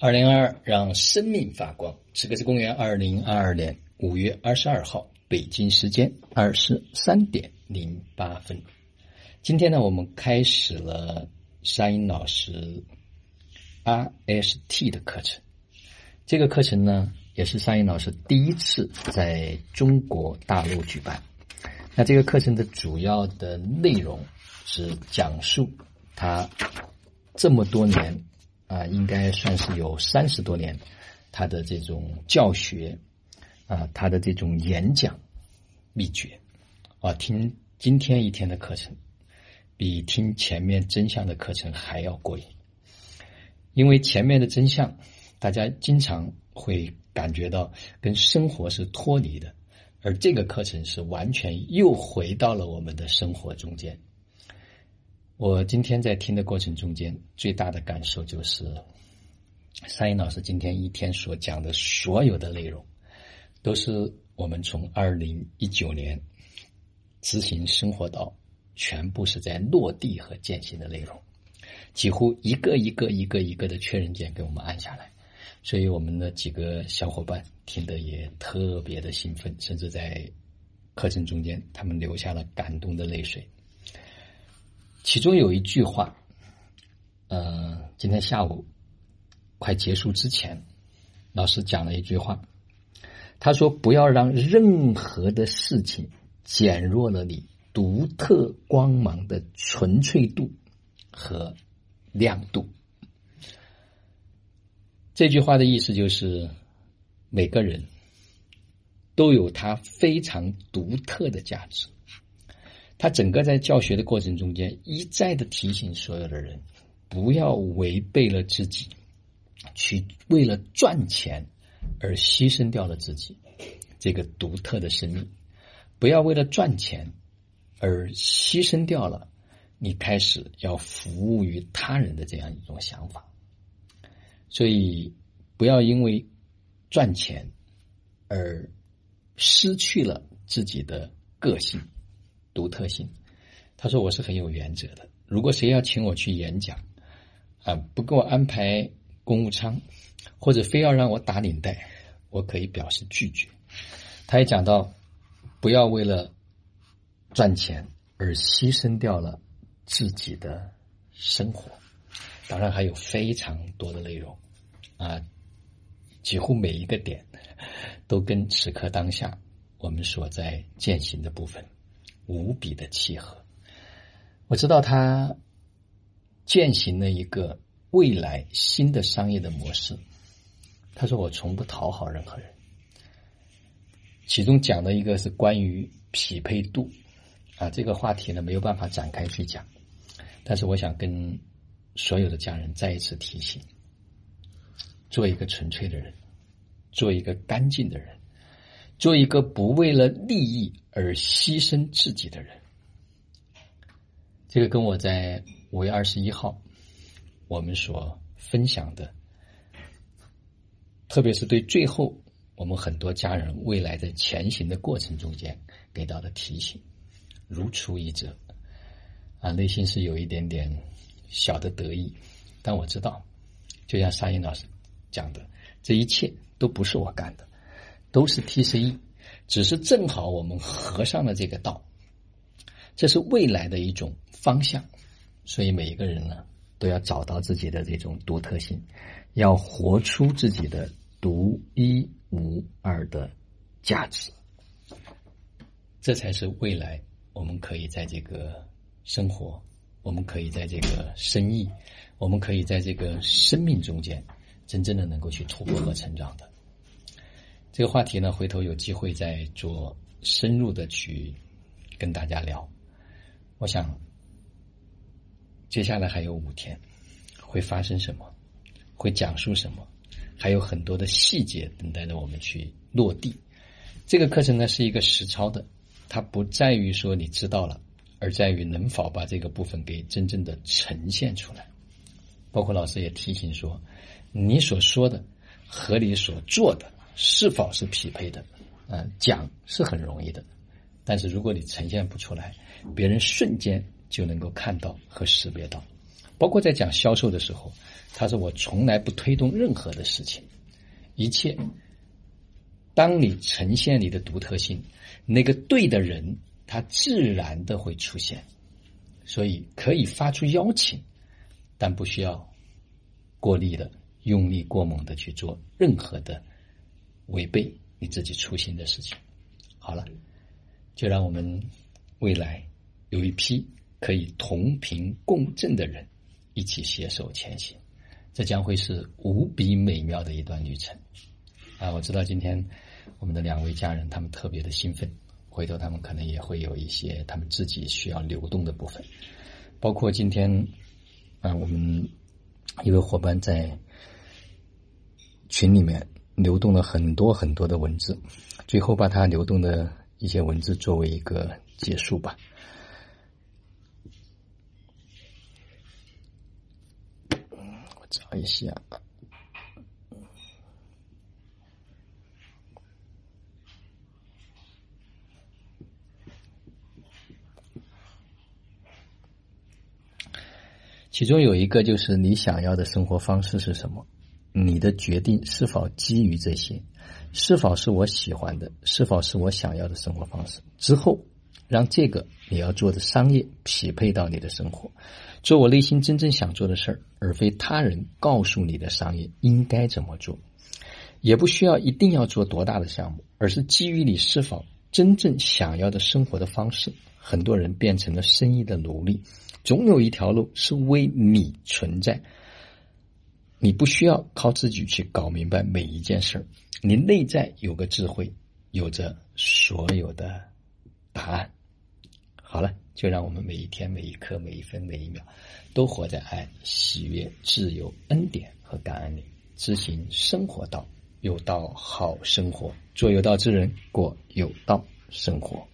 二零二二让生命发光。此刻是公元二零二二年五月二十二号，北京时间二十三点零八分。今天呢，我们开始了沙音老师 RST 的课程。这个课程呢，也是沙音老师第一次在中国大陆举办。那这个课程的主要的内容是讲述他这么多年。啊，应该算是有三十多年，他的这种教学，啊，他的这种演讲秘诀，啊，听今天一天的课程，比听前面真相的课程还要过瘾，因为前面的真相，大家经常会感觉到跟生活是脱离的，而这个课程是完全又回到了我们的生活中间。我今天在听的过程中间，最大的感受就是，三英老师今天一天所讲的所有的内容，都是我们从二零一九年执行生活到全部是在落地和践行的内容，几乎一个一个一个一个的确认键给我们按下来，所以我们的几个小伙伴听得也特别的兴奋，甚至在课程中间，他们流下了感动的泪水。其中有一句话，呃，今天下午快结束之前，老师讲了一句话，他说：“不要让任何的事情减弱了你独特光芒的纯粹度和亮度。”这句话的意思就是，每个人都有他非常独特的价值。他整个在教学的过程中间，一再的提醒所有的人，不要违背了自己，去为了赚钱而牺牲掉了自己这个独特的生命，不要为了赚钱而牺牲掉了你开始要服务于他人的这样一种想法。所以，不要因为赚钱而失去了自己的个性。独特性，他说我是很有原则的。如果谁要请我去演讲，啊，不给我安排公务舱，或者非要让我打领带，我可以表示拒绝。他也讲到，不要为了赚钱而牺牲掉了自己的生活。当然还有非常多的内容，啊，几乎每一个点都跟此刻当下我们所在践行的部分。无比的契合，我知道他践行了一个未来新的商业的模式。他说：“我从不讨好任何人。”其中讲的一个是关于匹配度啊，这个话题呢没有办法展开去讲，但是我想跟所有的家人再一次提醒：做一个纯粹的人，做一个干净的人。做一个不为了利益而牺牲自己的人，这个跟我在五月二十一号我们所分享的，特别是对最后我们很多家人未来在前行的过程中间给到的提醒，如出一辙。啊，内心是有一点点小的得意，但我知道，就像沙英老师讲的，这一切都不是我干的。都是 TCE，只是正好我们合上了这个道，这是未来的一种方向，所以每一个人呢都要找到自己的这种独特性，要活出自己的独一无二的价值，这才是未来我们可以在这个生活，我们可以在这个生意，我们可以在这个生命中间真正的能够去突破和成长的。这个话题呢，回头有机会再做深入的去跟大家聊。我想接下来还有五天，会发生什么，会讲述什么，还有很多的细节等待着我们去落地。这个课程呢是一个实操的，它不在于说你知道了，而在于能否把这个部分给真正的呈现出来。包括老师也提醒说，你所说的和你所做的。是否是匹配的？嗯，讲是很容易的，但是如果你呈现不出来，别人瞬间就能够看到和识别到，包括在讲销售的时候，他说我从来不推动任何的事情，一切，当你呈现你的独特性，那个对的人，他自然的会出现，所以可以发出邀请，但不需要过力的、用力过猛的去做任何的违背你自己初心的事情。好了，就让我们未来有一批可以同频共振的人。一起携手前行，这将会是无比美妙的一段旅程啊！我知道今天我们的两位家人他们特别的兴奋，回头他们可能也会有一些他们自己需要流动的部分，包括今天啊，我们一位伙伴在群里面流动了很多很多的文字，最后把它流动的一些文字作为一个结束吧。我找一下，其中有一个就是你想要的生活方式是什么？你的决定是否基于这些？是否是我喜欢的？是否是我想要的生活方式？之后，让这个你要做的商业匹配到你的生活。做我内心真正想做的事儿，而非他人告诉你的商业应该怎么做，也不需要一定要做多大的项目，而是基于你是否真正想要的生活的方式。很多人变成了生意的奴隶，总有一条路是为你存在。你不需要靠自己去搞明白每一件事儿，你内在有个智慧，有着所有的答案。好了。就让我们每一天、每一刻、每一分、每一秒，都活在爱、喜悦、自由、恩典和感恩里，执行生活道，有道好生活，做有道之人，过有道生活。